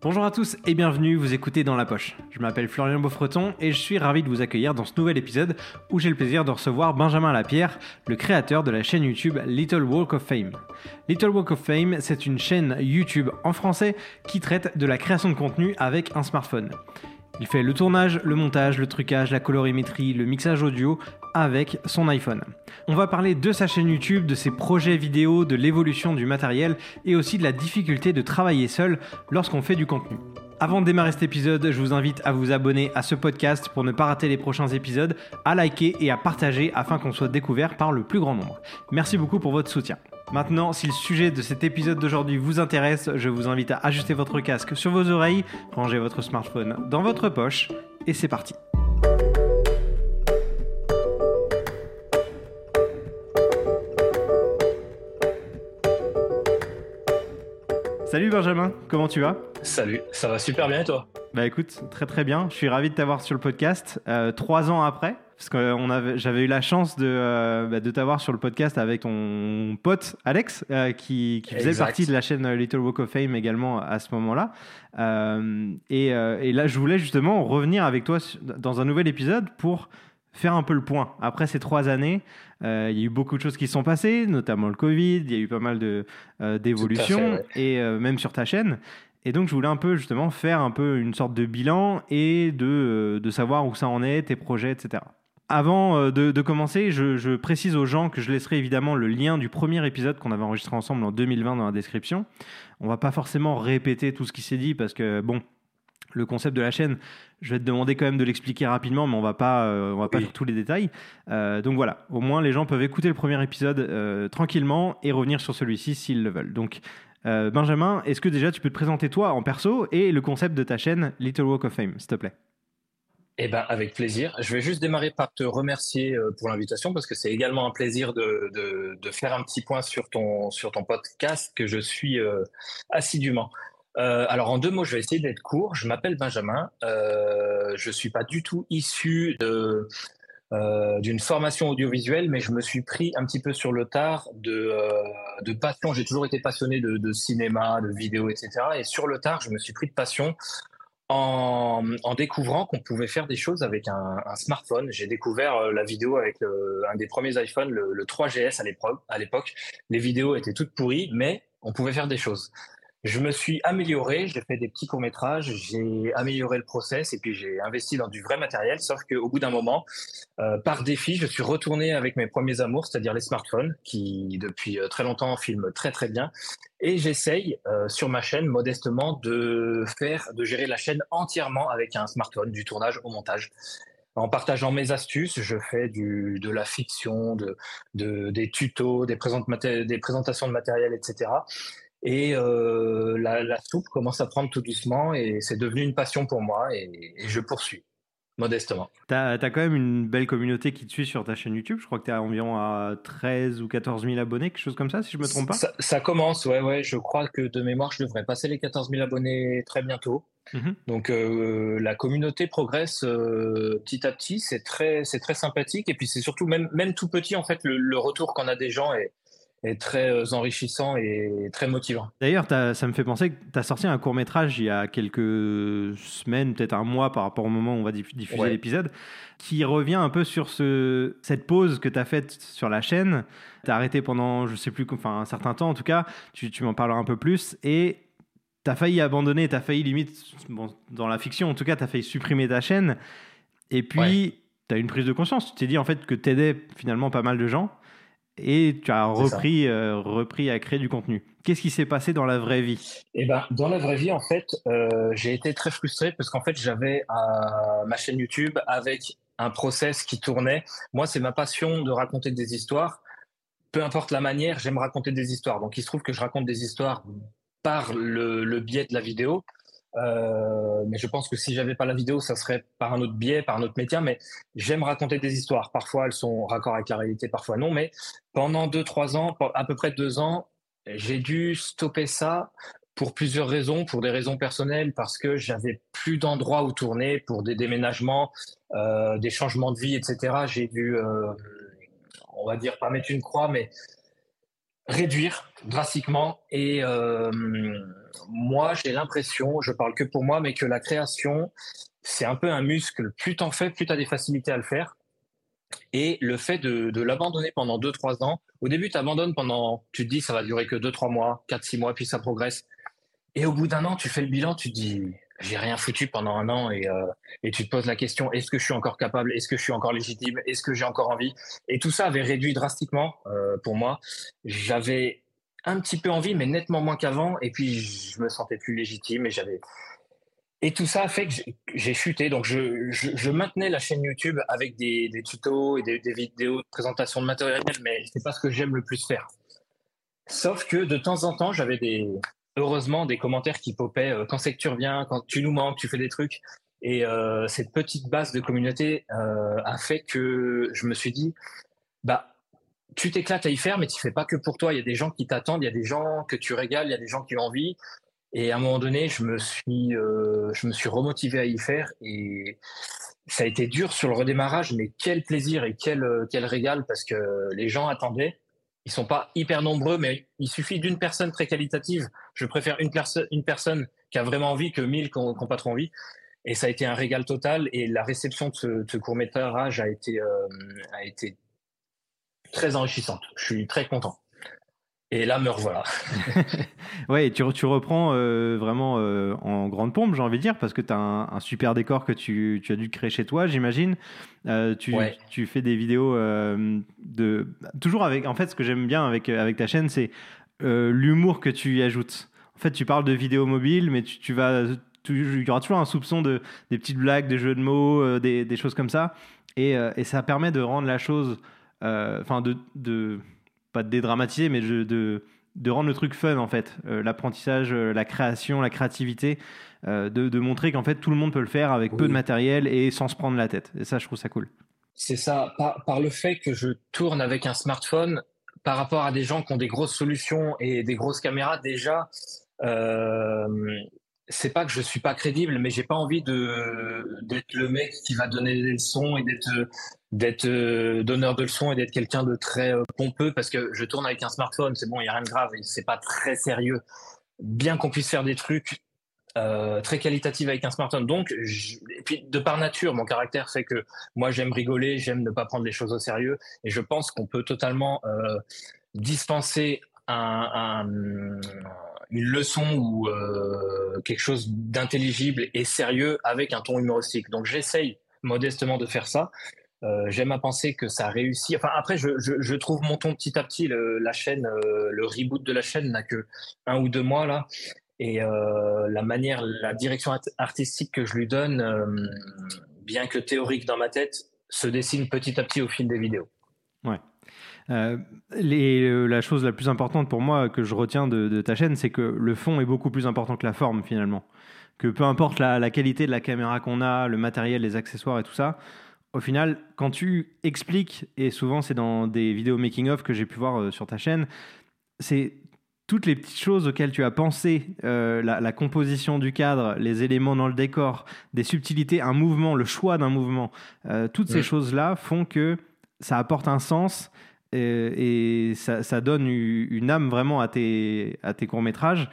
Bonjour à tous et bienvenue, vous écoutez Dans la Poche. Je m'appelle Florian Beaufreton et je suis ravi de vous accueillir dans ce nouvel épisode où j'ai le plaisir de recevoir Benjamin Lapierre, le créateur de la chaîne YouTube Little Walk of Fame. Little Walk of Fame, c'est une chaîne YouTube en français qui traite de la création de contenu avec un smartphone. Il fait le tournage, le montage, le trucage, la colorimétrie, le mixage audio avec son iPhone. On va parler de sa chaîne YouTube, de ses projets vidéo, de l'évolution du matériel et aussi de la difficulté de travailler seul lorsqu'on fait du contenu. Avant de démarrer cet épisode, je vous invite à vous abonner à ce podcast pour ne pas rater les prochains épisodes, à liker et à partager afin qu'on soit découvert par le plus grand nombre. Merci beaucoup pour votre soutien. Maintenant, si le sujet de cet épisode d'aujourd'hui vous intéresse, je vous invite à ajuster votre casque sur vos oreilles, ranger votre smartphone dans votre poche, et c'est parti. Salut Benjamin, comment tu vas? Salut, ça va super bien et toi? Bah écoute, très très bien. Je suis ravi de t'avoir sur le podcast euh, trois ans après parce que j'avais eu la chance de, euh, bah, de t'avoir sur le podcast avec ton pote Alex, euh, qui, qui, faisait partie de la chaîne Little Walk of Fame également à ce moment-là. Euh, et, et, là, je voulais justement revenir avec toi dans un nouvel épisode pour faire un peu le point. Après ces trois années, il y a eu beaucoup de choses qui sont passées, notamment le Covid, il y a eu pas mal d'évolutions, et même sur ta chaîne. Et donc, je voulais un peu justement faire un peu une sorte de bilan et de, de savoir où ça en est, tes projets, etc. Avant euh, de, commencer, je, précise aux gens que je laisserai évidemment le lien du premier épisode qu'on avait enregistré ensemble en 2020 dans la description. On va pas forcément répéter tout ce qui s'est dit parce que bon, le concept de la chaîne, je vais te demander quand même de l'expliquer rapidement, mais on va pas, euh, on va pas faire tous les détails. Euh, donc voilà, au moins les gens peuvent écouter le premier épisode tranquillement et revenir sur celui-ci s'ils le veulent. Donc Benjamin, est-ce que déjà tu peux te présenter toi en perso et le concept de ta chaîne Little Walk of Fame, s'il te plaît? Eh ben, avec plaisir. Je vais juste démarrer par te remercier euh, pour l'invitation parce que c'est également un plaisir de, de, de, faire un petit point sur ton, sur ton podcast que je suis euh, assidûment. Euh, alors en deux mots, je vais essayer d'être court. Je m'appelle Benjamin. Euh, je suis pas du tout issu euh, d'une formation audiovisuelle, mais je me suis pris un petit peu sur le tard de, de passion. J'ai toujours été passionné de, cinéma, de vidéo, etc. Et sur le tard, je me suis pris de passion en, découvrant qu'on pouvait faire des choses avec un, smartphone. J'ai découvert euh, la vidéo avec un des premiers iPhones, le 3GS à l'époque. Les vidéos étaient toutes pourries, mais on pouvait faire des choses. Je me suis amélioré, j'ai fait des petits courts-métrages, j'ai amélioré le process et puis j'ai investi dans du vrai matériel, sauf qu'au bout d'un moment, euh, par défi, je suis retourné avec mes premiers amours, c'est-à-dire les smartphones, qui depuis euh, très longtemps filment très très bien. Et j'essaye euh, sur ma chaîne modestement de faire, de gérer la chaîne entièrement avec un smartphone, du tournage au montage en partageant mes astuces, je fais de la fiction, de, de des tutos, des présentations de matériel, etc. Et euh, la, la, soupe commence à prendre tout doucement et c'est devenu une passion pour moi et, et je poursuis modestement. Tu as, as, quand même une belle communauté qui te suit sur ta chaîne YouTube. Je crois que tu as environ à 13 ou 14 000 abonnés, quelque chose comme ça, si je me trompe pas. Ça, ça, commence, ouais, ouais. Je crois que de mémoire, je devrais passer les 14 000 abonnés très bientôt. Mmh. Donc euh, la communauté progresse euh, petit à petit, c'est très, c'est très sympathique et puis c'est surtout même, même tout petit en fait le, le retour qu'on a des gens est, est très euh, enrichissant et très motivant. D'ailleurs, ça me fait penser que tu as sorti un court métrage il y a quelques semaines, peut-être un mois par rapport au moment où on va diffuser ouais. l'épisode, qui revient un peu sur ce, cette pause que tu as faite sur la chaîne. Tu as arrêté pendant, je sais plus, enfin un certain temps en tout cas, tu, tu m'en parleras un peu plus, et tu as failli abandonner, tu as failli limite, bon, dans la fiction en tout cas, tu as failli supprimer ta chaîne, et puis ouais. tu as une prise de conscience, tu t'es dit en fait que tu aidais finalement pas mal de gens et tu as repris, euh, repris à créer du contenu. Qu'est-ce qui s'est passé dans la vraie vie? Eh ben, dans la vraie vie, en fait, euh, j'ai été très frustré parce qu'en fait, j'avais ma chaîne YouTube avec un process qui tournait. Moi, c'est ma passion de raconter des histoires. Peu importe la manière, j'aime raconter des histoires. Donc, il se trouve que je raconte des histoires par le, le biais de la vidéo. Euh, mais je pense que si j'avais pas la vidéo, ça serait par un autre biais, par un autre métier. Mais j'aime raconter des histoires. Parfois, elles sont raccord avec la réalité, parfois non. Mais pendant deux, trois ans, à peu près deux ans, j'ai dû stopper ça pour plusieurs raisons, pour des raisons personnelles, parce que j'avais plus d'endroits où tourner, pour des déménagements, euh, des changements de vie, etc. J'ai dû, euh, on va dire, pas mettre une croix, mais réduire drastiquement. Et moi, j'ai l'impression, je parle que pour moi, mais que la création, c'est un peu un muscle. Plus t'en fais, plus tu as des facilités à le faire. Et le fait de, l'abandonner pendant 2-3 ans, au début, tu abandonnes pendant, tu te dis, ça va durer que 2-3 mois, 4-6 mois, puis ça progresse. Et au bout d'un an, tu fais le bilan, tu te dis, j'ai rien foutu pendant un an et, euh, et tu te poses la question, est-ce que je suis encore capable? Est-ce que je suis encore légitime? Est-ce que j'ai encore envie? Et tout ça avait réduit drastiquement euh, pour moi. J'avais un petit peu envie, mais nettement moins qu'avant. Et puis, je me sentais plus légitime et j'avais et tout ça a fait que j'ai chuté. Donc, je, je, maintenais la chaîne YouTube avec des, des tutos et des, des, vidéos de présentation de matériel, mais c'est pas ce que j'aime le plus faire. Sauf que de temps en temps, j'avais des, heureusement, des commentaires qui popaient euh, quand c'est que tu reviens, quand tu nous manques, tu fais des trucs. Et euh, cette petite base de communauté euh, a fait que je me suis dit, bah, tu t'éclates à y faire, mais tu fais pas que pour toi. Il y a des gens qui t'attendent, il y a des gens que tu régales, il y a des gens qui ont envie. Et à un moment donné, je me suis, je me remotivé à y faire et ça a été dur sur le redémarrage, mais quel plaisir et quel régal parce que les gens attendaient. Ils sont pas hyper nombreux, mais il suffit d'une personne très qualitative. Je préfère une, personne une personne qui a vraiment envie que mille qui n'ont pas trop envie. Et ça a été un régal total. Et la réception de ce, court métrage euh, a été très enrichissante. Je suis très content. Et là, me revoilà. ouais, tu, tu reprends euh, vraiment euh, en grande pompe, j'ai envie de dire, parce que tu as un, super décor que tu, tu, as dû créer chez toi, j'imagine. Euh, tu, tu, fais des vidéos de. Toujours avec. En fait, ce que j'aime bien avec, avec ta chaîne, c'est l'humour que tu y ajoutes. En fait, tu parles de vidéos mobiles, mais tu, tu vas. il y aura toujours un soupçon de des petites blagues, des jeux de mots, des, des, choses comme ça. Et, et, ça permet de rendre la chose. Enfin, de, de pas de dédramatiser, mais de, de, rendre le truc fun en fait. Euh, l'apprentissage, euh, la création, la créativité, euh, de, de, montrer qu'en fait tout le monde peut le faire avec peu de matériel et sans se prendre la tête. Et ça, je trouve ça cool. C'est ça, par, par, le fait que je tourne avec un smartphone, par rapport à des gens qui ont des grosses solutions et des grosses caméras, déjà, c'est pas que je suis pas crédible, mais j'ai pas envie de d'être le mec qui va donner des leçons et d'être d'être euh, donneur de leçons et d'être quelqu'un de très euh, pompeux parce que je tourne avec un smartphone, c'est bon, il y a rien de grave, c'est pas très sérieux. Bien qu'on puisse faire des trucs euh, très qualitatifs avec un smartphone. Donc, et puis de par nature, mon caractère fait que moi j'aime rigoler, j'aime ne pas prendre les choses au sérieux, et je pense qu'on peut totalement dispenser un une leçon ou euh, quelque chose d'intelligible et sérieux avec un ton humoristique. Donc j'essaye modestement de faire ça. Euh, J'aime à penser que ça réussit. Enfin après, je, trouve mon ton petit à petit. Le, la chaîne, euh, le reboot de la chaîne n'a que un ou deux mois là, et la manière, la direction artistique que je lui donne, bien que théorique dans ma tête, se dessine petit à petit au fil des vidéos. Ouais. Euh, les, euh, la chose la plus importante pour moi que je retiens de, ta chaîne, c'est que le fond est beaucoup plus important que la forme finalement. Que peu importe la, qualité de la caméra qu'on a, le matériel, les accessoires et tout ça, au final, quand tu expliques, et souvent c'est dans des vidéos making-of que j'ai pu voir euh, sur ta chaîne, c'est toutes les petites choses auxquelles tu as pensé, la, composition du cadre, les éléments dans le décor, des subtilités, un mouvement, le choix d'un mouvement, toutes ces choses-là font que ça apporte un sens et, ça, donne une âme vraiment à tes, à tes courts-métrages.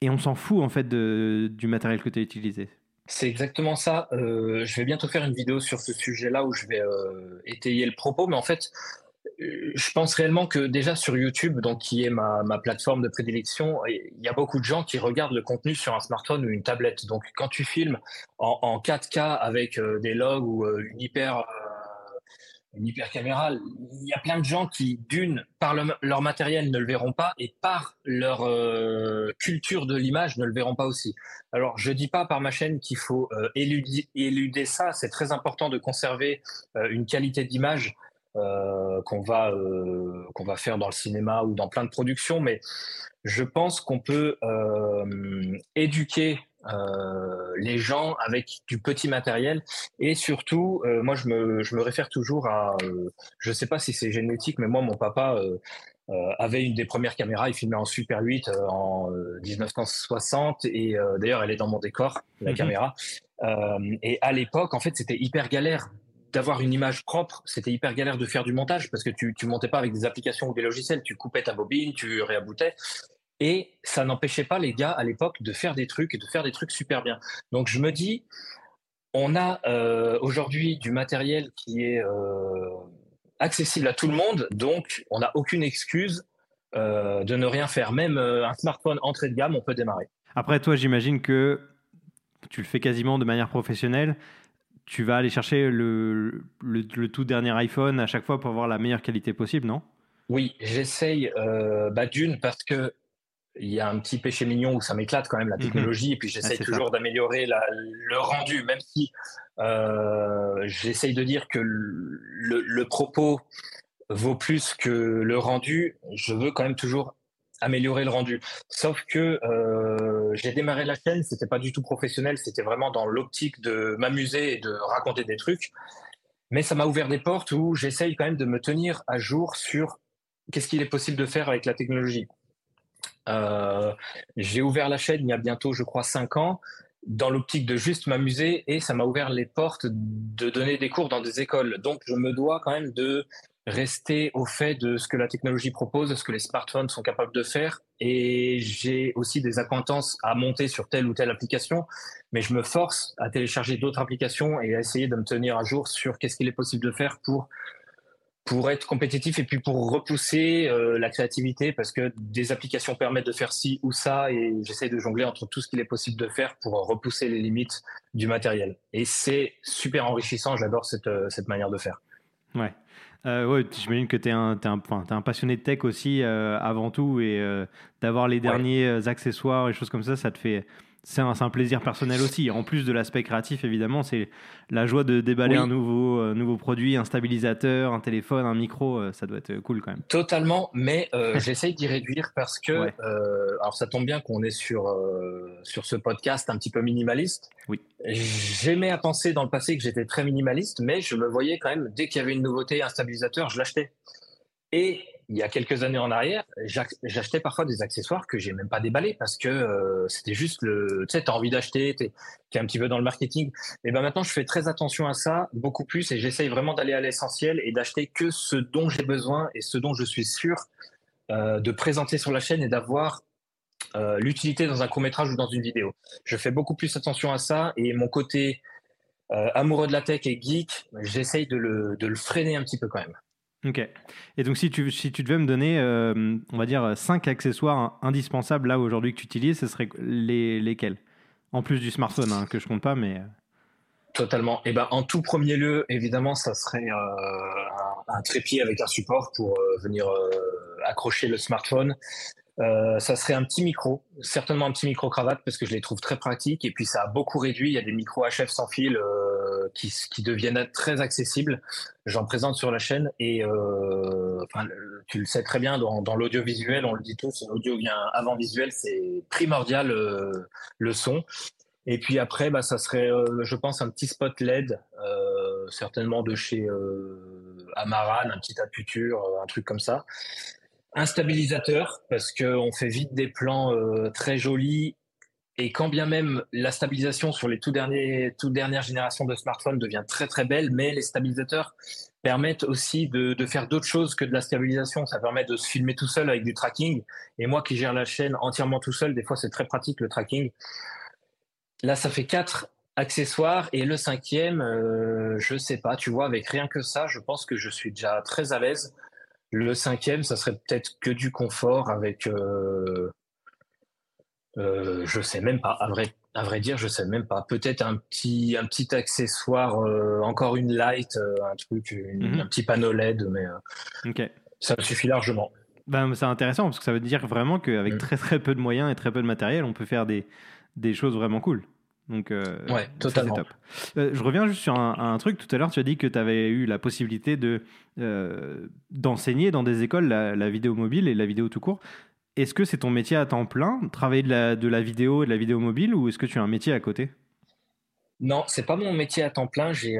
Et on s'en fout en fait du matériel que tu as utilisé. C'est exactement ça. Euh, je vais bientôt faire une vidéo sur ce sujet-là où je vais euh, étayer le propos, mais en fait, euh, je pense réellement que déjà sur YouTube, donc qui est ma, ma plateforme de prédilection, il y a beaucoup de gens qui regardent le contenu sur un smartphone ou une tablette. Donc quand tu filmes en 4K avec des logs ou une hyper une hyper caméra, il y a plein de gens qui, d'une, par leur matériel ne le verront pas et par leur euh, culture de l'image ne le verront pas aussi. Alors, je dis pas par ma chaîne qu'il faut euh, éluder, ça. C'est très important de conserver euh, une qualité d'image qu'on va qu'on va faire dans le cinéma ou dans plein de productions, mais je pense qu'on peut éduquer les gens avec du petit matériel. Et surtout euh, moi je me, je me réfère toujours à euh, je sais pas si c'est génétique mais moi mon papa avait une des premières caméras. Il filmait en Super 8 en 1960 et d'ailleurs elle est dans mon décor la mhm. caméra. Et à l'époque en fait c'était hyper galère d'avoir une image propre, c'était hyper galère de faire du montage parce que tu ne montais pas avec des applications ou des logiciels, tu coupais ta bobine, tu réaboutais. Et ça n'empêchait pas les gars à l'époque de faire des trucs et de faire des trucs super bien. Donc je me dis, on a euh, aujourd'hui du matériel qui est euh, accessible à tout le monde, donc on n'a aucune excuse euh, de ne rien faire. Même un smartphone entrée de gamme, on peut démarrer. Après, toi, j'imagine que tu le fais quasiment de manière professionnelle. Tu vas aller chercher le, le, tout dernier iPhone à chaque fois pour avoir la meilleure qualité possible, non? Oui, j'essaye bah, d'une parce que il y a un petit péché mignon où ça m'éclate quand même la mhm. technologie et puis j'essaye ah, toujours d'améliorer le rendu même si euh, j'essaye de dire que le, propos vaut plus que le rendu je veux quand même toujours améliorer le rendu. Sauf que euh, j'ai démarré la chaîne c'était pas du tout professionnel c'était vraiment dans l'optique de m'amuser et de raconter des trucs. Mais ça m'a ouvert des portes où j'essaye quand même de me tenir à jour sur qu'est-ce qu'il est possible de faire avec la technologie j'ai ouvert la chaîne il y a bientôt, je crois, cinq ans dans l'optique de juste m'amuser et ça m'a ouvert les portes de donner des cours dans des écoles. Donc je me dois quand même de rester au fait de ce que la technologie propose, de ce que les smartphones sont capables de faire. Et j'ai aussi des acquaintances à monter sur telle ou telle application, mais je me force à télécharger d'autres applications et à essayer de me tenir à jour sur qu'est-ce qu'il est possible de faire pour pour être compétitif et puis pour repousser euh, la créativité parce que des applications permettent de faire ci ou ça et j'essaie de jongler entre tout ce qu'il est possible de faire pour repousser les limites du matériel. Et c'est super enrichissant, j'adore cette, euh, cette manière de faire. Ouais. Euh, ouais, j'imagine que tu es, un, un, un passionné de tech aussi avant tout et d'avoir les derniers accessoires et choses comme ça, ça te fait c'est un, plaisir personnel aussi. En plus de l'aspect créatif, évidemment, c'est la joie de déballer un nouveau, euh, nouveau produit, un stabilisateur, un téléphone, un micro. Euh, ça doit être cool quand même. Totalement, mais euh, j'essaye d'y réduire parce que, alors ça tombe bien qu'on est sur, sur ce podcast un petit peu minimaliste. Oui. J'aimais à penser dans le passé que j'étais très minimaliste, mais je me voyais quand même, dès qu'il y avait une nouveauté, un stabilisateur, je l'achetais. Et il y a quelques années en arrière, j'achetais parfois des accessoires que j'ai même pas déballés parce que euh, c'était juste le, tu sais, t'as envie d'acheter, t'es es un petit peu dans le marketing. Et ben maintenant, je fais très attention à ça, beaucoup plus, et j'essaye vraiment d'aller à l'essentiel et d'acheter que ce dont j'ai besoin et ce dont je suis sûr euh, de présenter sur la chaîne et d'avoir euh, l'utilité dans un court métrage ou dans une vidéo. Je fais beaucoup plus attention à ça et mon côté amoureux de la tech et geek, j'essaye de le, de le freiner un petit peu quand même. Ok. Et donc, si tu, si tu devais me donner, euh, on va dire, cinq accessoires indispensables là aujourd'hui que tu utilises, ce serait les, lesquels? En plus du smartphone, hein, que je compte pas, mais. Euh. Totalement. Et eh ben, en tout premier lieu, évidemment, ça serait euh, un, trépied avec un support pour venir accrocher le smartphone. Euh, ça serait un petit micro, certainement un petit micro cravate parce que je les trouve très pratiques et puis ça a beaucoup réduit. Il y a des micros HF sans fil euh, qui, qui, deviennent très accessibles. J'en présente sur la chaîne et euh, enfin, tu le sais très bien dans, dans l'audiovisuel, on le dit tous, l'audio vient avant visuel, c'est primordial euh, le son. Et puis après, bah, ça serait, euh, je pense, un petit spot LED, certainement de chez Amaran, un petit aputure, un truc comme ça un stabilisateur parce qu'on fait vite des plans euh, très jolis et quand bien même la stabilisation sur les tout derniers, dernières générations de smartphones devient très très belle, mais les stabilisateurs permettent aussi de, de faire d'autres choses que de la stabilisation. Ça permet de se filmer tout seul avec du tracking. Et moi qui gère la chaîne entièrement tout seul, des fois c'est très pratique le tracking. Là, ça fait quatre accessoires et le cinquième, euh, je sais pas. Tu vois, avec rien que ça, je pense que je suis déjà très à l'aise. Le cinquième, ça serait peut-être que du confort avec. Euh, euh, je sais même pas. À vrai, à vrai dire, je sais même pas. Peut-être un petit, un petit accessoire, euh, encore une light, euh, un truc, mhm. un petit panneau LED, mais ça me suffit largement. Ben, c'est intéressant parce que ça veut dire vraiment qu'avec mm. très très peu de moyens et très peu de matériel, on peut faire des, des choses vraiment cool. Donc, euh, ouais, totalement. top. Euh, je reviens juste sur un, truc. Tout à l'heure, tu as dit que tu avais eu la possibilité de, euh, d'enseigner dans des écoles la, vidéo mobile et la vidéo tout court. Est-ce que c'est ton métier à temps plein, travailler de la, de la vidéo et de la vidéo mobile, ou est-ce que tu as un métier à côté? Non, c'est pas mon métier à temps plein. J'ai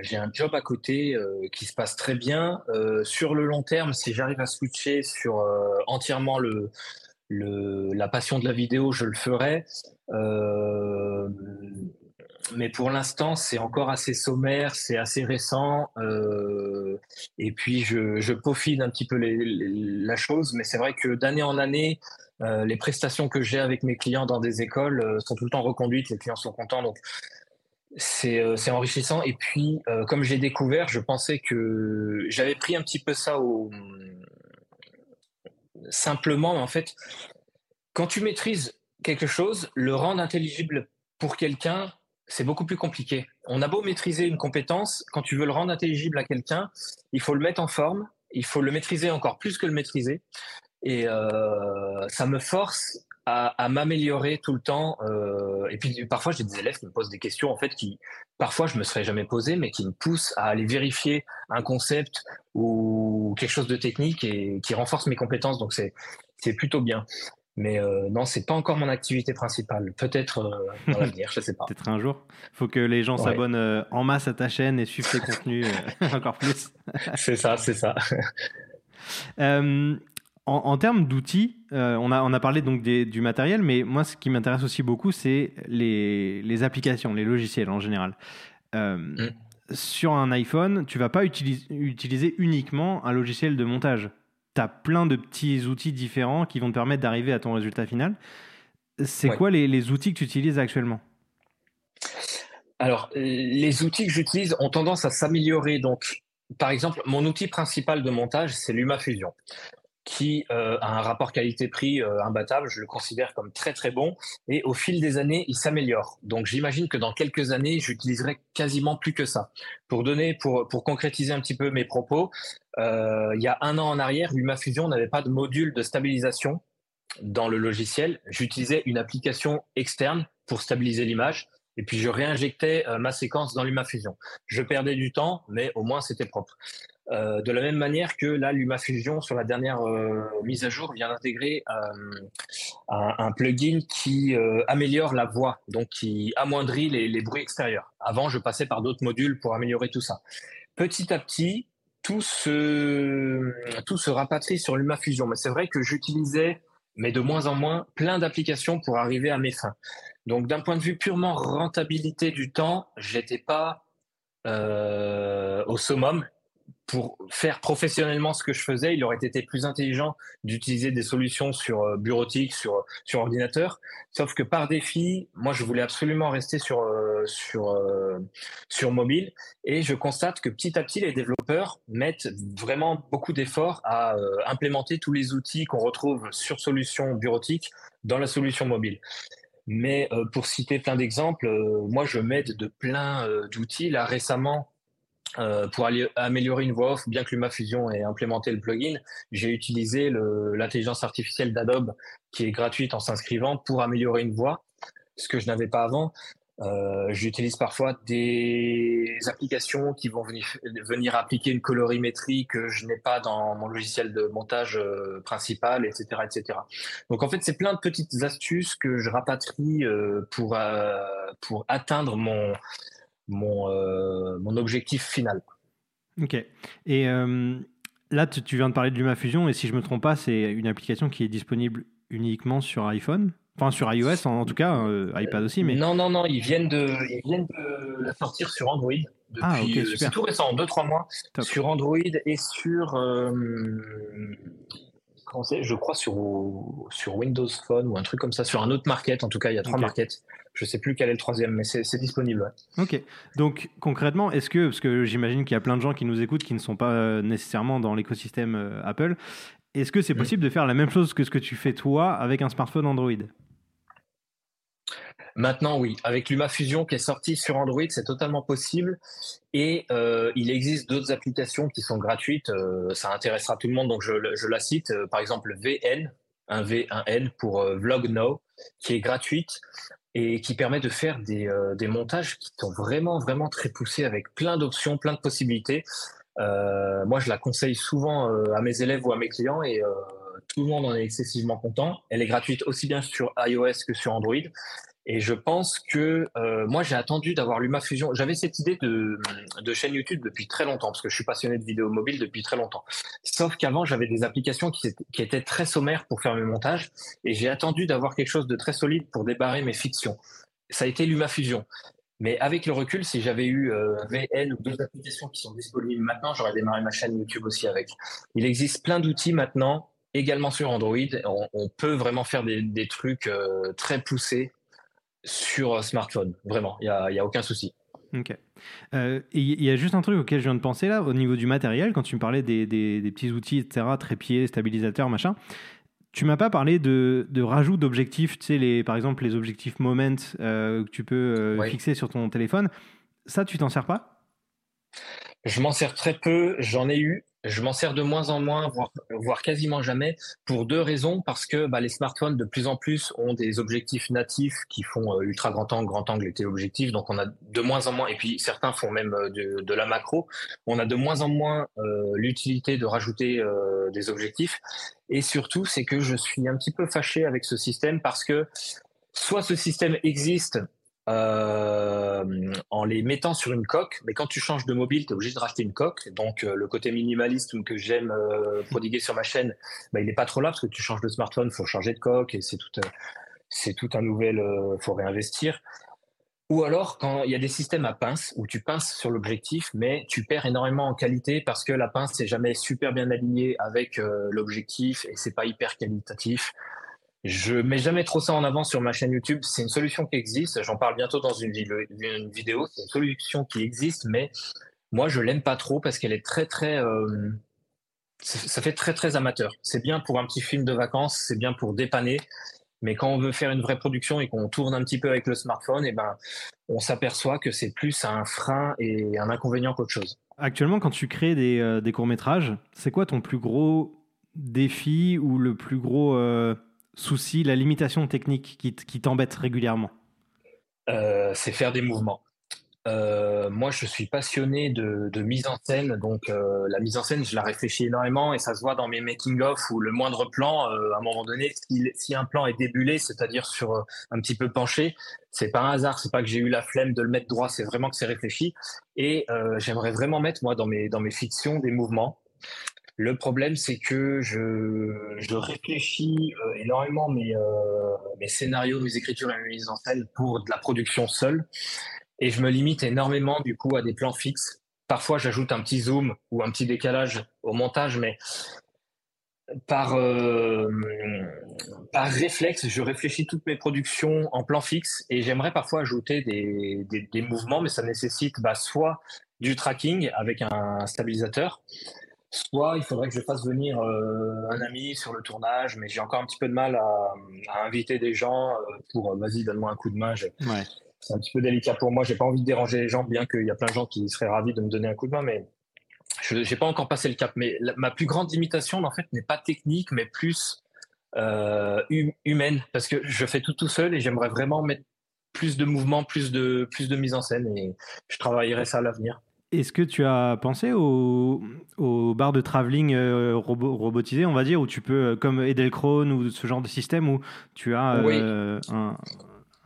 j'ai un job à côté qui se passe très bien. sur le long terme, si j'arrive à switcher sur entièrement le, la passion de la vidéo, je le ferai. Euh, mais pour l'instant, c'est encore assez sommaire, c'est assez récent. Euh, et puis, je, je, peaufine un petit peu la chose, mais c'est vrai que d'année en année, euh, les prestations que j'ai avec mes clients dans des écoles sont tout le temps reconduites, les clients sont contents, donc c'est enrichissant. Et puis, comme j'ai découvert, je pensais que j'avais pris un petit peu ça au... simplement, en fait, quand tu maîtrises quelque chose, le rendre intelligible pour quelqu'un, c'est beaucoup plus compliqué. On a beau maîtriser une compétence, quand tu veux le rendre intelligible à quelqu'un, il faut le mettre en forme, il faut le maîtriser encore plus que le maîtriser. Et euh, ça me force à, m'améliorer tout le temps. Euh, et puis parfois, j'ai des élèves qui me posent des questions en fait qui parfois je me serais jamais posé, mais qui me poussent à aller vérifier un concept ou quelque chose de technique et qui renforce mes compétences. Donc c'est c'est plutôt bien. Mais euh, non, c'est pas encore mon activité principale. Peut-être euh, dans l'avenir, je sais pas. Peut-être un jour. Il faut que les gens s'abonnent euh, en masse à ta chaîne et suivent tes contenus encore plus. c'est ça, c'est ça. En, termes d'outils, on, a, on a parlé donc du matériel, mais moi, ce qui m'intéresse aussi beaucoup, c'est les, les, applications, les logiciels en général. Mm. Sur un iPhone, tu vas pas utiliser, utiliser uniquement un logiciel de montage tu as plein de petits outils différents qui vont te permettre d'arriver à ton résultat final. C'est quoi les, outils que tu utilises actuellement? Alors, les outils que j'utilise ont tendance à s'améliorer. Donc, par exemple, mon outil principal de montage, c'est LumaFusion qui euh, a un rapport qualité-prix euh, imbattable. Je le considère comme très très bon. Et au fil des années, il s'améliore. Donc j'imagine que dans quelques années, j'utiliserai quasiment plus que ça. Pour donner, pour, pour concrétiser un petit peu mes propos, euh, il y a un an en arrière, LumaFusion n'avait pas de module de stabilisation dans le logiciel. J'utilisais une application externe pour stabiliser l'image. Et puis je réinjectais ma séquence dans LumaFusion. Je perdais du temps, mais au moins c'était propre. Euh, de la même manière que là, LumaFusion, sur la dernière euh, mise à jour, vient d'intégrer euh, un, plugin qui améliore la voix, donc qui amoindrit les, bruits extérieurs. Avant, je passais par d'autres modules pour améliorer tout ça. Petit à petit, tout se, tout se rapatrie sur LumaFusion. Mais c'est vrai que j'utilisais, mais de moins en moins, plein d'applications pour arriver à mes fins. Donc, d'un point de vue purement rentabilité du temps, j'étais pas au summum pour faire professionnellement ce que je faisais, il aurait été plus intelligent d'utiliser des solutions sur euh, bureautique, sur sur ordinateur. Sauf que par défi, moi, je voulais absolument rester sur euh, sur euh, sur mobile, et je constate que petit à petit, les développeurs mettent vraiment beaucoup d'efforts à implémenter tous les outils qu'on retrouve sur solution bureautique dans la solution mobile. Mais pour citer plein d'exemples, moi, je m'aide de plein d'outils. Là, récemment, euh, pour améliorer une voix off, bien que LumaFusion ait implémenté le plugin, j'ai utilisé l'intelligence artificielle d'Adobe qui est gratuite en s'inscrivant pour améliorer une voix, ce que je n'avais pas avant. Euh, J'utilise parfois des applications qui vont venir, appliquer une colorimétrie que je n'ai pas dans mon logiciel de montage euh, principal, etc., etc. Donc en fait, c'est plein de petites astuces que je rapatrie pour pour atteindre mon mon, euh, mon objectif final. Ok. Et euh, là, tu, viens de parler de LumaFusion, et si je ne me trompe pas, c'est une application qui est disponible uniquement sur iPhone? Enfin, sur iOS en, tout cas, euh, iPad aussi. Mais... Non, non, non, ils viennent de, ils viennent de la sortir sur Android. Depuis, ah, ok, super. C'est tout récent, en 2-3 mois, sur Android et sur. Je crois sur, sur Windows Phone ou un truc comme ça, sur un autre market. En tout cas, il y a trois markets. Je sais plus quel est le troisième, mais c'est disponible. Ok. Donc concrètement, est-ce que, parce que j'imagine qu'il y a plein de gens qui nous écoutent qui ne sont pas euh, nécessairement dans l'écosystème euh, Apple, est-ce que c'est mm. possible de faire la même chose que ce que tu fais toi avec un smartphone Android? Maintenant, oui. Avec LumaFusion qui est sorti sur Android, c'est totalement possible. Et euh, il existe d'autres applications qui sont gratuites. ça intéressera tout le monde, donc je, je la cite. par exemple, VN, un V, un N pour Vlog Now, qui est gratuite et qui permet de faire des, euh, des, montages qui sont vraiment, vraiment très poussés avec plein d'options, plein de possibilités. Euh, moi, je la conseille souvent euh, à mes élèves ou à mes clients et tout le monde en est excessivement content. Elle est gratuite aussi bien sur iOS que sur Android. Et je pense que euh, moi, j'ai attendu d'avoir LumaFusion. J'avais cette idée de, de, chaîne YouTube depuis très longtemps, parce que je suis passionné de vidéo mobile depuis très longtemps. Sauf qu'avant, j'avais des applications qui, étaient très sommaires pour faire mes montages, et j'ai attendu d'avoir quelque chose de très solide pour débarrer mes fictions. Ça a été LumaFusion. Mais avec le recul, si j'avais eu euh, VN ou d'autres applications qui sont disponibles maintenant, j'aurais démarré ma chaîne YouTube aussi avec. Il existe plein d'outils maintenant, également sur Android. On, peut vraiment faire des, trucs euh, très poussés sur euh, smartphone. Vraiment, il n'y a, y a, aucun souci. Ok. Il y a juste un truc auquel je viens de penser là, au niveau du matériel, quand tu me parlais des, des, des petits outils, etc., trépieds, stabilisateurs, machin. Tu m'as pas parlé de, de rajout d'objectifs, tu sais, les, par exemple les objectifs Moment euh, que tu peux euh, fixer sur ton téléphone. Ça, tu t'en sers pas? Je m'en sers très peu. J'en ai eu je m'en sers de moins en moins, voire, quasiment jamais, pour deux raisons. Parce que bah, les smartphones, de plus en plus, ont des objectifs natifs qui font euh, ultra grand angle, grand angle et téléobjectif. Donc, on a de moins en moins, et puis certains font même euh, de, la macro, on a de moins en moins euh, l'utilité de rajouter des objectifs. Et surtout, c'est que je suis un petit peu fâché avec ce système parce que soit ce système existe euh, en les mettant sur une coque. Mais quand tu changes de mobile, tu es obligé de racheter une coque. Donc euh, le côté minimaliste que j'aime euh, prodiguer sur ma chaîne, bah, il n'est pas trop là parce que tu changes de smartphone, faut changer de coque et c'est tout, c'est tout un nouvel, faut réinvestir. Ou alors quand il y a des systèmes à pince où tu pinces sur l'objectif, mais tu perds énormément en qualité parce que la pince n'est jamais super bien alignée avec l'objectif et c'est pas hyper qualitatif. Je mets jamais trop ça en avant sur ma chaîne YouTube. C'est une solution qui existe. J'en parle bientôt dans une, vidéo. C'est une solution qui existe, mais moi, je l'aime pas trop parce qu'elle est très, très. Euh, ça fait très, très amateur. C'est bien pour un petit film de vacances, c'est bien pour dépanner. Mais quand on veut faire une vraie production et qu'on tourne un petit peu avec le smartphone, et eh ben, on s'aperçoit que c'est plus un frein et un inconvénient qu'autre chose. Actuellement, quand tu crées des, euh, courts-métrages, c'est quoi ton plus gros défi ou le plus gros. Euh, souci, la limitation technique qui, t'embête régulièrement euh, C'est faire des mouvements. Euh, moi, je suis passionné de, mise en scène, donc euh, la mise en scène, je la réfléchis énormément et ça se voit dans mes making-of où le moindre plan, à un moment donné, si, un plan est débulé, c'est-à-dire sur un petit peu penché, c'est pas un hasard, c'est pas que j'ai eu la flemme de le mettre droit, c'est vraiment que c'est réfléchi. Et j'aimerais vraiment mettre moi dans mes dans mes fictions des mouvements. Le problème, c'est que je, réfléchis euh, énormément mes, euh, mes scénarios, mes écritures et mes mises en scène pour de la production seule. Et je me limite énormément, du coup, à des plans fixes. Parfois, j'ajoute un petit zoom ou un petit décalage au montage, mais par, euh, réflexe, je réfléchis toutes mes productions en plan fixe et j'aimerais parfois ajouter des, des, mouvements, mais ça nécessite bah, soit du tracking avec un stabilisateur, Soit il faudrait que je fasse venir euh, un ami sur le tournage, mais j'ai encore un petit peu de mal à, inviter des gens euh, pour euh, vas-y, donne-moi un coup de main. C'est un petit peu délicat pour moi. J'ai pas envie de déranger les gens, bien qu'il y a plein de gens qui seraient ravis de me donner un coup de main, mais je n'ai pas encore passé le cap. Mais ma plus grande limitation, en fait, n'est pas technique, mais plus humaine, parce que je fais tout tout seul et j'aimerais vraiment mettre plus de mouvement, plus de, plus de mise en scène, et je travaillerai ça à l'avenir. Est-ce que tu as pensé au, au bar de travelling euh, robotisé, on va dire, où tu peux, euh, comme Edelkrone ou ce genre de système, où tu as euh, un,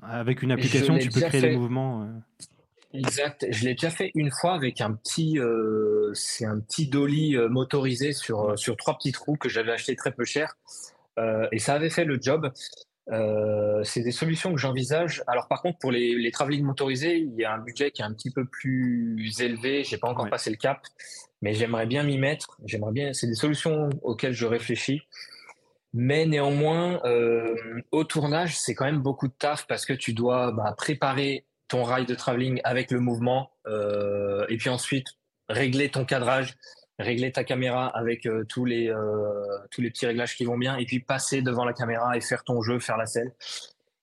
avec une application, tu peux créer des mouvements. Exact. Je l'ai déjà fait une fois avec un petit, c'est un petit dolly motorisé sur sur trois petits trous que j'avais acheté très peu cher, et ça avait fait le job. Euh, c'est des solutions que j'envisage. Alors par contre, pour les, les travelling motorisés, il y a un budget qui est un petit peu plus élevé. J'ai pas encore passé le cap, mais j'aimerais bien m'y mettre. J'aimerais bien. C'est des solutions auxquelles je réfléchis. Mais néanmoins, euh, au tournage, c'est quand même beaucoup de taf parce que tu dois bah, préparer ton rail de travelling avec le mouvement euh, et puis ensuite régler ton cadrage, régler ta caméra avec euh, tous les euh, tous les petits réglages qui vont bien et puis passer devant la caméra et faire ton jeu, faire la scène.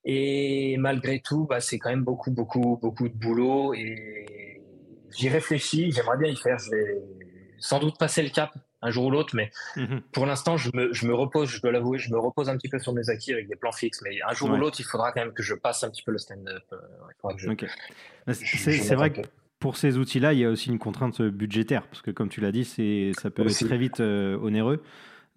Et malgré tout, bah, c'est quand même beaucoup beaucoup beaucoup de boulot et j'y réfléchis. J'aimerais bien y faire. Je vais sans doute passer le cap un jour ou l'autre, mais mhm. pour l'instant, je me, je me, repose, je dois l'avouer, je me repose un petit peu sur mes acquis avec des plans fixes, mais un jour ou l'autre, il faudra quand même que je passe un petit peu le stand-up. Euh, c'est vrai que pour ces outils-là, il y a aussi une contrainte budgétaire, parce que comme tu l'as dit, ça peut être très vite euh, onéreux.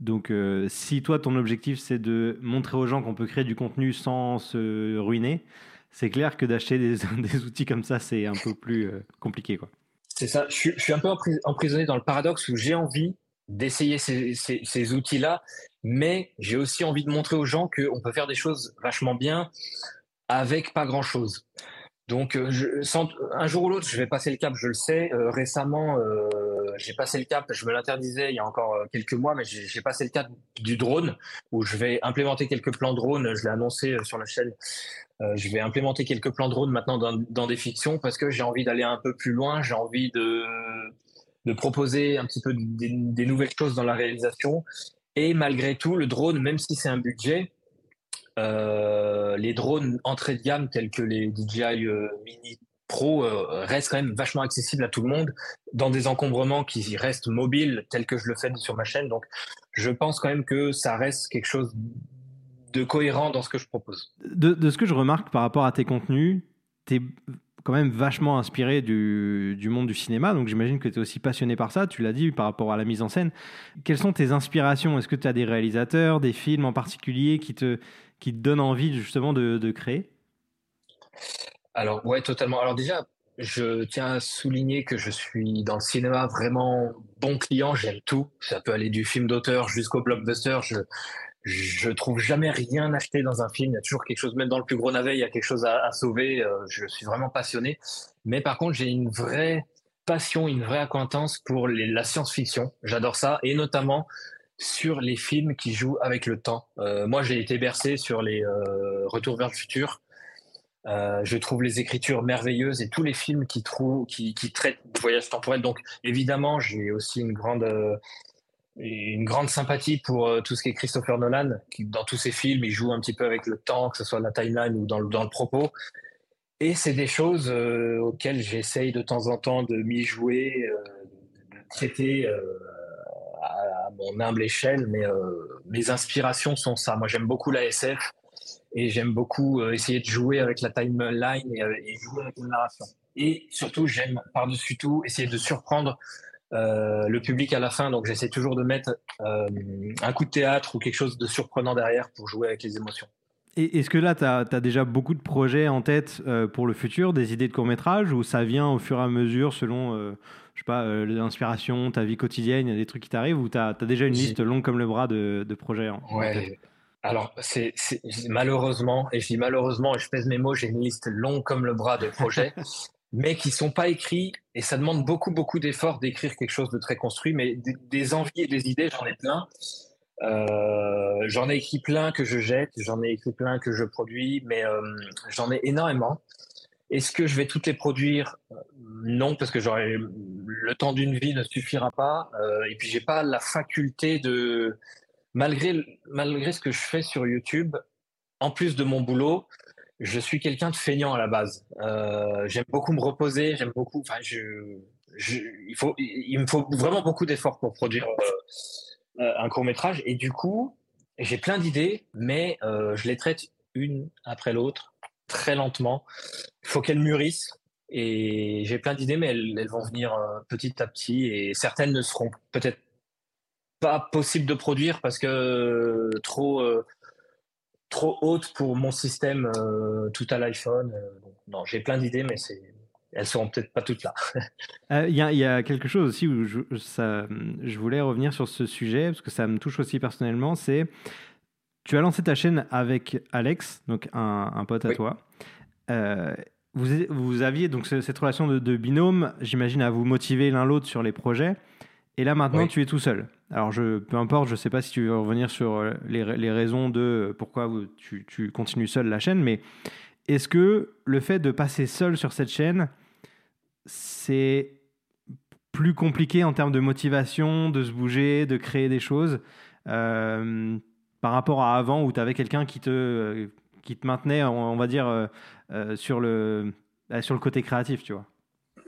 Donc, euh, si toi, ton objectif, c'est de montrer aux gens qu'on peut créer du contenu sans se ruiner, c'est clair que d'acheter des, outils comme ça, c'est un peu plus euh, compliqué. Quoi. C'est ça. Je, suis un peu emprisonné dans le paradoxe où j'ai envie d'essayer ces, ces outils-là, mais j'ai aussi envie de montrer aux gens qu'on peut faire des choses vachement bien avec pas grand-chose. Donc, euh, je, un jour ou l'autre, je vais passer le cap, je le sais. Euh, récemment, euh, j'ai passé le cap, je me l'interdisais il y a encore quelques mois, mais j'ai passé le cap du drone, où je vais implémenter quelques plans drone. Je l'ai annoncé sur la chaîne. je vais implémenter quelques plans drone maintenant dans, dans des fictions parce que j'ai envie d'aller un peu plus loin. J'ai envie de, de proposer un petit peu des, des nouvelles choses dans la réalisation. Et malgré tout, le drone, même si c'est un budget, euh, les drones entrée de gamme tels que les DJI euh, Mini Pro euh, restent quand même vachement accessibles à tout le monde dans des encombrements qui restent mobiles tels que je le fais sur ma chaîne. Donc, je pense quand même que ça reste quelque chose de cohérent dans ce que je propose. De, ce que je remarque par rapport à tes contenus, tu quand même vachement inspiré du, monde du cinéma, donc j'imagine que tu es aussi passionné par ça, tu l'as dit par rapport à la mise en scène. Quelles sont tes inspirations? Est-ce que tu as des réalisateurs, des films en particulier qui te, qui te donne envie justement de, de créer? Alors, ouais, totalement. Alors déjà, je tiens à souligner que je suis dans le cinéma vraiment bon client, j'aime tout. Ça peut aller du film d'auteur jusqu'au blockbuster. Je, je trouve jamais rien acheté dans un film. Il y a toujours quelque chose, même dans le plus gros navet, il y a quelque chose à, sauver. Euh, je suis vraiment passionné. Mais par contre, j'ai une vraie passion, une vraie acquaintance pour la science-fiction. J'adore ça. Et notamment sur les films qui jouent avec le temps. Euh, moi, j'ai été bercé sur les euh, Retours vers le futur. Je trouve les écritures merveilleuses et tous les films qui traitent du voyage temporel. Donc, évidemment, j'ai aussi une grande, une grande sympathie pour tout ce qui est Christopher Nolan, qui, dans tous ses films, il joue un petit peu avec le temps, que ce soit la timeline ou dans le, dans le propos. Et c'est des choses auxquelles j'essaye de temps en temps de m'y jouer, de traiter à mon humble échelle, mais euh, mes inspirations sont ça. Moi, j'aime beaucoup la SF et j'aime beaucoup euh, essayer de jouer avec la timeline et, et, jouer avec la narration. Et surtout, j'aime par-dessus tout essayer de surprendre euh, le public à la fin. Donc, j'essaie toujours de mettre un coup de théâtre ou quelque chose de surprenant derrière pour jouer avec les émotions. Et est-ce que là, tu as, déjà beaucoup de projets en tête pour le futur, des idées de court métrage, ou ça vient au fur et à mesure selon je sais pas, euh, l'inspiration, ta vie quotidienne, il y a des trucs qui t'arrivent ou tu as, déjà une liste longue comme le bras de, de projets Ouais. Alors, c'est malheureusement, et je dis malheureusement, et je pèse mes mots, j'ai une liste longue comme le bras de projets, mais qui sont pas écrits, et ça demande beaucoup, beaucoup d'efforts d'écrire quelque chose de très construit, mais des, envies et des idées, j'en ai plein. Euh, j'en ai écrit plein que je jette, j'en ai écrit plein que je produis, mais euh, j'en ai énormément. Est-ce que je vais toutes les produire? Non, parce que j'aurais le temps d'une vie ne suffira pas. Euh, et puis j'ai pas la faculté de, malgré malgré ce que je fais sur YouTube, en plus de mon boulot, je suis quelqu'un de feignant à la base. Euh, j'aime beaucoup me reposer, j'aime beaucoup. Enfin, je, il faut, il me faut vraiment beaucoup d'efforts pour produire euh, un court métrage. Et du coup, j'ai plein d'idées, mais je les traite une après l'autre très lentement. Il faut qu'elles mûrissent. Et j'ai plein d'idées, mais elles, vont venir euh, petit à petit. Et certaines ne seront peut-être pas possibles de produire parce que euh, trop, euh, trop hautes pour mon système tout à l'iPhone. non, j'ai plein d'idées, mais c'est elles seront peut-être pas toutes là. Il y, y, a quelque chose aussi où je, ça, je voulais revenir sur ce sujet parce que ça me touche aussi personnellement. C'est tu as lancé ta chaîne avec Alex, donc un, pote à toi. Euh, vous, vous, aviez donc cette relation de, binôme, j'imagine, à vous motiver l'un l'autre sur les projets. Et là, maintenant, tu es tout seul. Alors, je, peu importe, je ne sais pas si tu veux revenir sur euh, les, raisons de pourquoi tu, continues seul la chaîne, mais est-ce que le fait de passer seul sur cette chaîne, c'est plus compliqué en termes de motivation, de se bouger, de créer des choses euh, par rapport à avant où tu avais quelqu'un qui te, qui te maintenait, on, va dire, euh, euh, sur, le, sur le côté créatif, tu vois?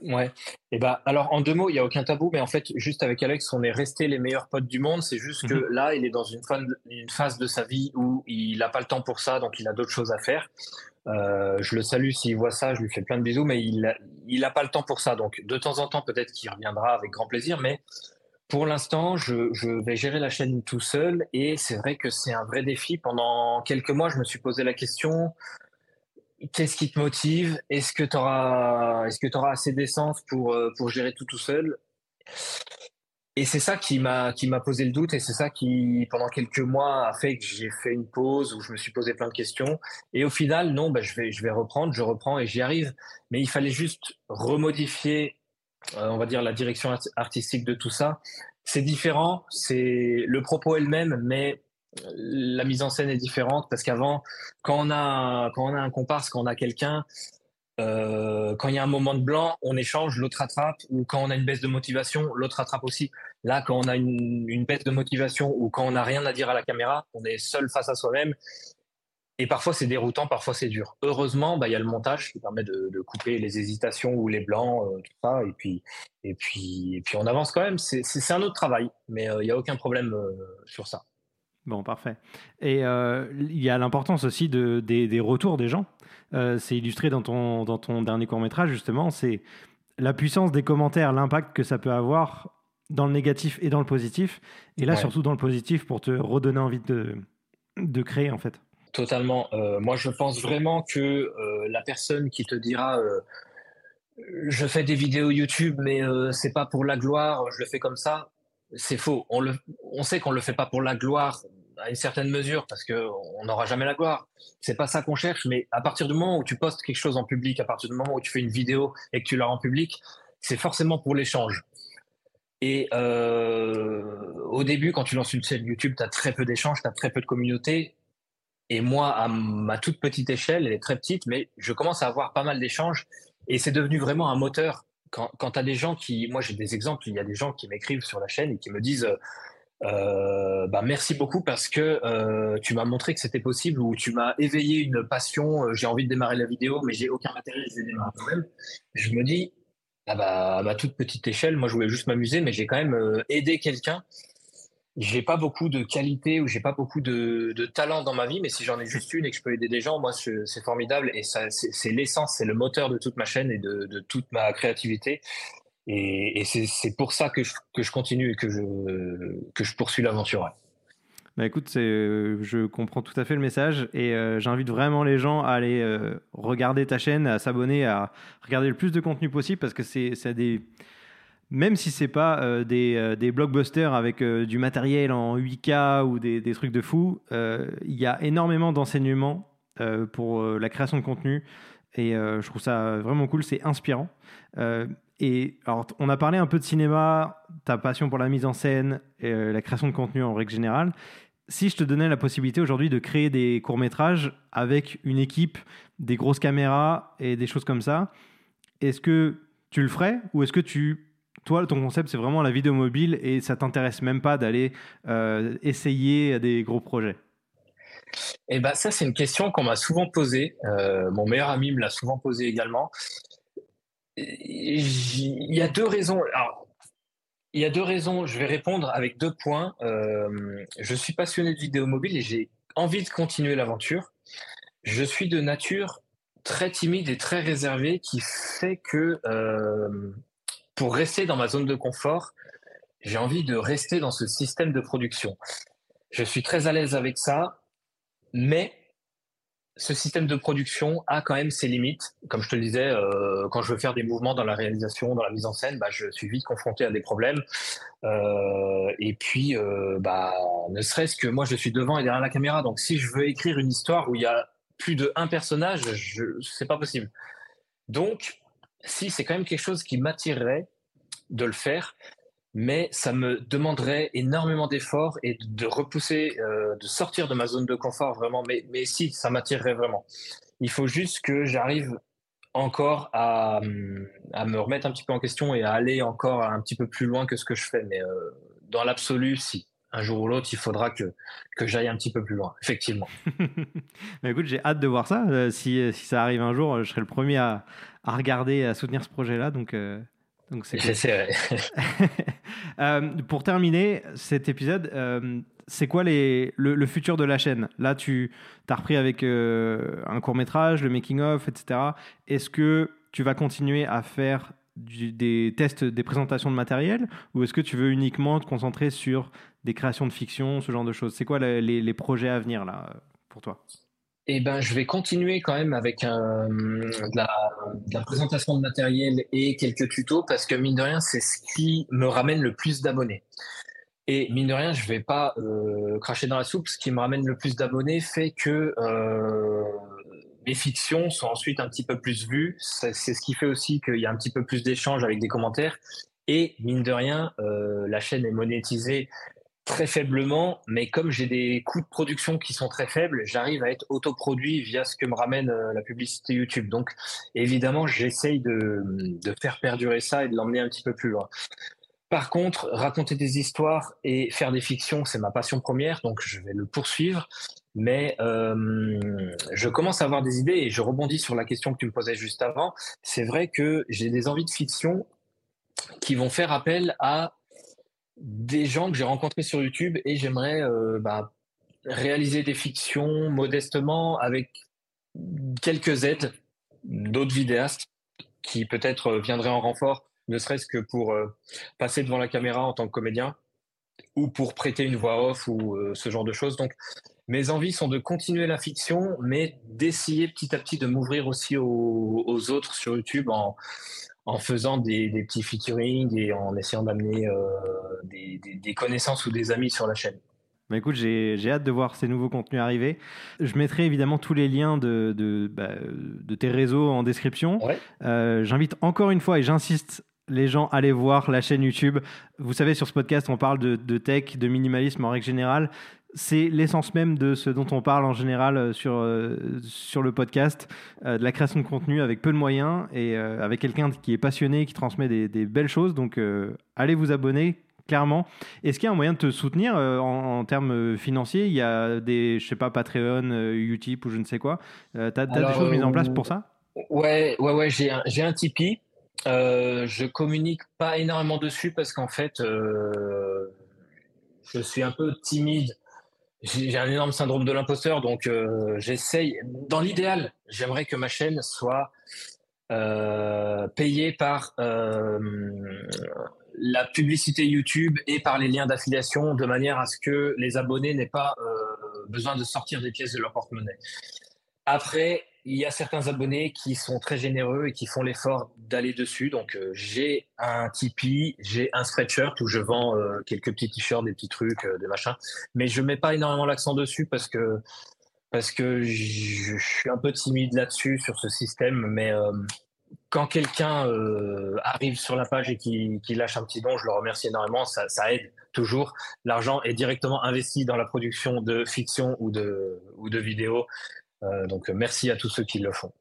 Ouais. Et eh bah, alors, en deux mots, il n'y a aucun tabou, mais en fait, juste avec Alex, on est resté les meilleurs potes du monde. C'est juste que mhm. là, il est dans une, une phase de sa vie où il n'a pas le temps pour ça, donc il a d'autres choses à faire. Euh, je le salue s'il voit ça, je lui fais plein de bisous, mais il n'a il a pas le temps pour ça. Donc, de temps en temps, peut-être qu'il reviendra avec grand plaisir, mais pour l'instant, je, vais gérer la chaîne tout seul et c'est vrai que c'est un vrai défi. Pendant quelques mois, je me suis posé la question qu'est-ce qui te motive? Est-ce que tu auras, est-ce que auras assez d'essence pour, euh, pour gérer tout tout seul? Et c'est ça qui m'a qui m'a posé le doute et c'est ça qui pendant quelques mois a fait que j'ai fait une pause où je me suis posé plein de questions. Et au final non bah, je vais je vais reprendre je reprends et j'y arrive. Mais il fallait juste remodifier euh, on va dire la direction artistique de tout ça. C'est différent c'est le propos est le même mais la mise en scène est différente parce qu'avant quand on a quand on a un comparse quand on a quelqu'un euh, quand il y a un moment de blanc, on échange, l'autre rattrape, ou quand on a une baisse de motivation, l'autre rattrape aussi. Là, quand on a une, baisse de motivation ou quand on n'a rien à dire à la caméra, on est seul face à soi-même. Et parfois, c'est déroutant, parfois, c'est dur. Heureusement, bah, il y a le montage qui permet de, couper les hésitations ou les blancs, euh, tout ça. Et puis, et, puis, et puis, on avance quand même. C'est un autre travail, mais euh, il n'y a aucun problème sur ça. Bon, parfait. Et il y a l'importance aussi de, des retours des gens. Euh, c'est illustré dans ton, dans ton dernier court métrage, justement, c'est la puissance des commentaires, l'impact que ça peut avoir dans le négatif et dans le positif. Et là, surtout dans le positif, pour te redonner envie de, de créer, en fait. Totalement. Euh, moi, je pense vraiment que euh, la personne qui te dira je fais des vidéos YouTube, mais c'est pas pour la gloire, je le fais comme ça, c'est faux. On, le, on sait qu'on le fait pas pour la gloire à une certaine mesure parce que on n'aura jamais la gloire. C'est pas ça qu'on cherche, mais à partir du moment où tu postes quelque chose en public, à partir du moment où tu fais une vidéo et que tu la rends public, c'est forcément pour l'échange. Et euh, au début, quand tu lances une chaîne YouTube, tu as très peu d'échanges, tu as très peu de communauté. Et moi, à ma toute petite échelle, elle est très petite, mais je commence à avoir pas mal d'échanges. Et c'est devenu vraiment un moteur. Quand, tu as des gens qui... Moi, j'ai des exemples, il y a des gens qui m'écrivent sur la chaîne et qui me disent... bah merci beaucoup parce que euh, tu m'as montré que c'était possible ou tu m'as éveillé une passion. Euh, j'ai envie de démarrer la vidéo, mais j'ai aucun matériel, je vais démarrer même Je me dis, ah bah, à ma toute petite échelle, moi je voulais juste m'amuser, mais j'ai quand même euh, aidé quelqu'un. J'ai pas beaucoup de qualité ou j'ai pas beaucoup de, de, talent dans ma vie, mais si j'en ai juste une et que je peux aider des gens, moi c'est formidable et c'est l'essence, c'est le moteur de toute ma chaîne et de toute ma créativité. Et, c'est pour ça que je, que je, continue et que je, que je poursuis l'aventure. Bah écoute, je comprends tout à fait le message et euh, j'invite vraiment les gens à aller euh, regarder ta chaîne, à s'abonner, à regarder le plus de contenu possible parce que c'est des. Même si c'est pas euh, des, des, blockbusters avec du matériel en 8K ou des, des trucs de fou, il y a énormément d'enseignements pour la création de contenu et je trouve ça vraiment cool, c'est inspirant. Et alors, on a parlé un peu de cinéma, ta passion pour la mise en scène, et, euh, la création de contenu en règle générale. Si je te donnais la possibilité aujourd'hui de créer des courts-métrages avec une équipe, des grosses caméras et des choses comme ça, est-ce que tu le ferais ou est-ce que tu toi, ton concept, c'est vraiment la vidéo mobile et ça t'intéresse même pas d'aller euh, essayer des gros projets? Eh ben, ça, c'est une question qu'on m'a souvent posée. Euh, mon meilleur ami me l'a souvent posée également il y a deux raisons. il y a deux raisons. Je vais répondre avec deux points. Euh, je suis passionné de vidéo mobile et j'ai envie de continuer l'aventure. Je suis de nature très timide et très réservée qui fait que euh, pour rester dans ma zone de confort, j'ai envie de rester dans ce système de production. Je suis très à l'aise avec ça, mais ce système de production a quand même ses limites. Comme je te le disais, euh, quand je veux faire des mouvements dans la réalisation, dans la mise en scène, bah, je suis vite confronté à des problèmes. Euh, et puis, euh, bah, ne serait-ce que moi, je suis devant et derrière la caméra. Donc, si je veux écrire une histoire où il y a plus de un personnage, je, c'est pas possible. Donc, si c'est quand même quelque chose qui m'attirerait de le faire, mais ça me demanderait énormément d'efforts et de repousser, euh, de sortir de ma zone de confort vraiment. Mais, si, ça m'attirerait vraiment. Il faut juste que j'arrive encore à, à, me remettre un petit peu en question et à aller encore un petit peu plus loin que ce que je fais. Mais euh, dans l'absolu, si. Un jour ou l'autre, il faudra que, que j'aille un petit peu plus loin, effectivement. mais écoute, j'ai hâte de voir ça. Euh, si, si, ça arrive un jour, je serai le premier à, à regarder, à soutenir ce projet-là. Donc, donc c'est vrai. Euh, pour terminer cet épisode, euh, c'est quoi les, le, futur de la chaîne? Là, tu as repris avec euh, un court métrage, le making-of, etc. Est-ce que tu vas continuer à faire des tests, des présentations de matériel? Ou est-ce que tu veux uniquement te concentrer sur des créations de fiction, ce genre de choses? C'est quoi les, les, projets à venir là pour toi? Eh ben, je vais continuer quand même avec de, la, présentation de matériel et quelques tutos parce que mine de rien, c'est ce qui me ramène le plus d'abonnés. Et mine de rien, je vais pas euh, cracher dans la soupe. Ce qui me ramène le plus d'abonnés fait que euh, mes fictions sont ensuite un petit peu plus vues. C'est ce qui fait aussi qu'il y a un petit peu plus d'échanges avec des commentaires. Et mine de rien, euh, la chaîne est monétisée très faiblement, mais comme j'ai des coûts de production qui sont très faibles, j'arrive à être autoproduit via ce que me ramène euh, la publicité YouTube. Donc, évidemment, j'essaye de, faire perdurer ça et de l'emmener un petit peu plus loin. Par contre, raconter des histoires et faire des fictions, c'est ma passion première, donc je vais le poursuivre. Mais euh, je commence à avoir des idées et je rebondis sur la question que tu me posais juste avant. C'est vrai que j'ai des envies de fiction qui vont faire appel à des gens que j'ai rencontrés sur YouTube et j'aimerais euh, bah, réaliser des fictions modestement avec quelques aides d'autres vidéastes qui peut-être viendraient en renfort, ne serait-ce que pour euh, passer devant la caméra en tant que comédien ou pour prêter une voix off ou euh, ce genre de choses. Donc mes envies sont de continuer la fiction, mais d'essayer petit à petit de m'ouvrir aussi aux autres sur YouTube en, en faisant des, petits featuring et en essayant d'amener euh, des, connaissances ou des amis sur la chaîne. Bah écoute, j'ai hâte de voir ces nouveaux contenus arriver. Je mettrai évidemment tous les liens de, de, bah, tes réseaux en description. Euh, j'invite encore une fois, et j'insiste, les gens à aller voir la chaîne YouTube. Vous savez, sur ce podcast, on parle de, de tech, de minimalisme en règle générale c'est l'essence même de ce dont on parle en général euh, sur, euh, sur le podcast, euh, de la création de contenu avec peu de moyens et avec quelqu'un qui est passionné, qui transmet des, belles choses. Donc, allez vous abonner, clairement. Est-ce qu'il y a un moyen de te soutenir en, termes financiers? Il y a des, je sais pas, Patreon, Utip ou je ne sais quoi. tu as, des choses mises en place pour ça? Ouais, ouais, ouais, j'ai un, un Tipeee. je communique pas énormément dessus parce qu'en fait, je suis un peu timide j'ai un énorme syndrome de l'imposteur, donc euh, j'essaye. Dans l'idéal, j'aimerais que ma chaîne soit euh, payée par euh, la publicité YouTube et par les liens d'affiliation, de manière à ce que les abonnés n'aient pas besoin de sortir des pièces de leur porte-monnaie. Après, il y a certains abonnés qui sont très généreux et qui font l'effort d'aller dessus. Donc, euh, j'ai un Tipeee, j'ai un Spreadshirt où je vends euh, quelques petits t-shirts, des petits trucs, euh, des machins. Mais je mets pas énormément l'accent dessus parce que parce que je, suis un peu timide là-dessus sur ce système. Mais quand quelqu'un arrive sur la page et qui, lâche un petit don, je le remercie énormément. Ça, ça aide toujours. L'argent est directement investi dans la production de fiction ou de ou de vidéos. Euh, donc merci à tous ceux qui le font.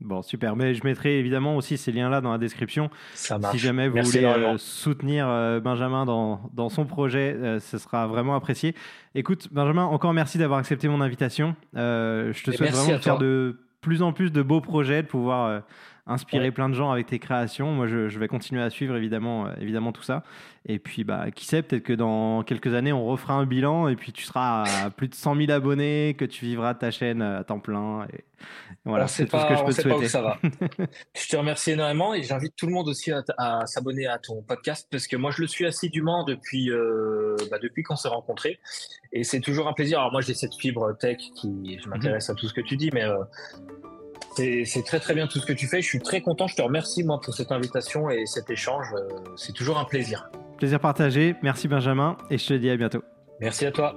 Bon, super. Mais je mettrai évidemment aussi ces liens-là dans la description. Ça marche. Si jamais vous voulez euh, soutenir euh, Benjamin dans, dans, son projet, ce sera vraiment apprécié. Écoute, Benjamin, encore merci d'avoir accepté mon invitation. je te souhaite vraiment de faire de plus en plus de beaux projets, de pouvoir inspirer plein de gens avec tes créations. Moi, je, vais continuer à suivre évidemment, euh, évidemment tout ça. Et puis, bah, qui sait, peut-être que dans quelques années, on refera un bilan et puis tu seras à plus de 100 000 abonnés, que tu vivras ta chaîne à temps plein. Et voilà, c'est tout ce que je peux te souhaiter. ça va. je te remercie énormément et j'invite tout le monde aussi à, s'abonner à ton podcast parce que moi, je le suis assidûment depuis, euh, bah, depuis qu'on s'est rencontrés. Et c'est toujours un plaisir. Alors moi, j'ai cette fibre tech qui, je m'intéresse à tout ce que tu dis, mais euh, c'est très très bien tout ce que tu fais. Je suis très content. Je te remercie moi pour cette invitation et cet échange. Euh, c'est toujours un plaisir. Plaisir partagé. Merci Benjamin et je te dis à bientôt. Merci à toi.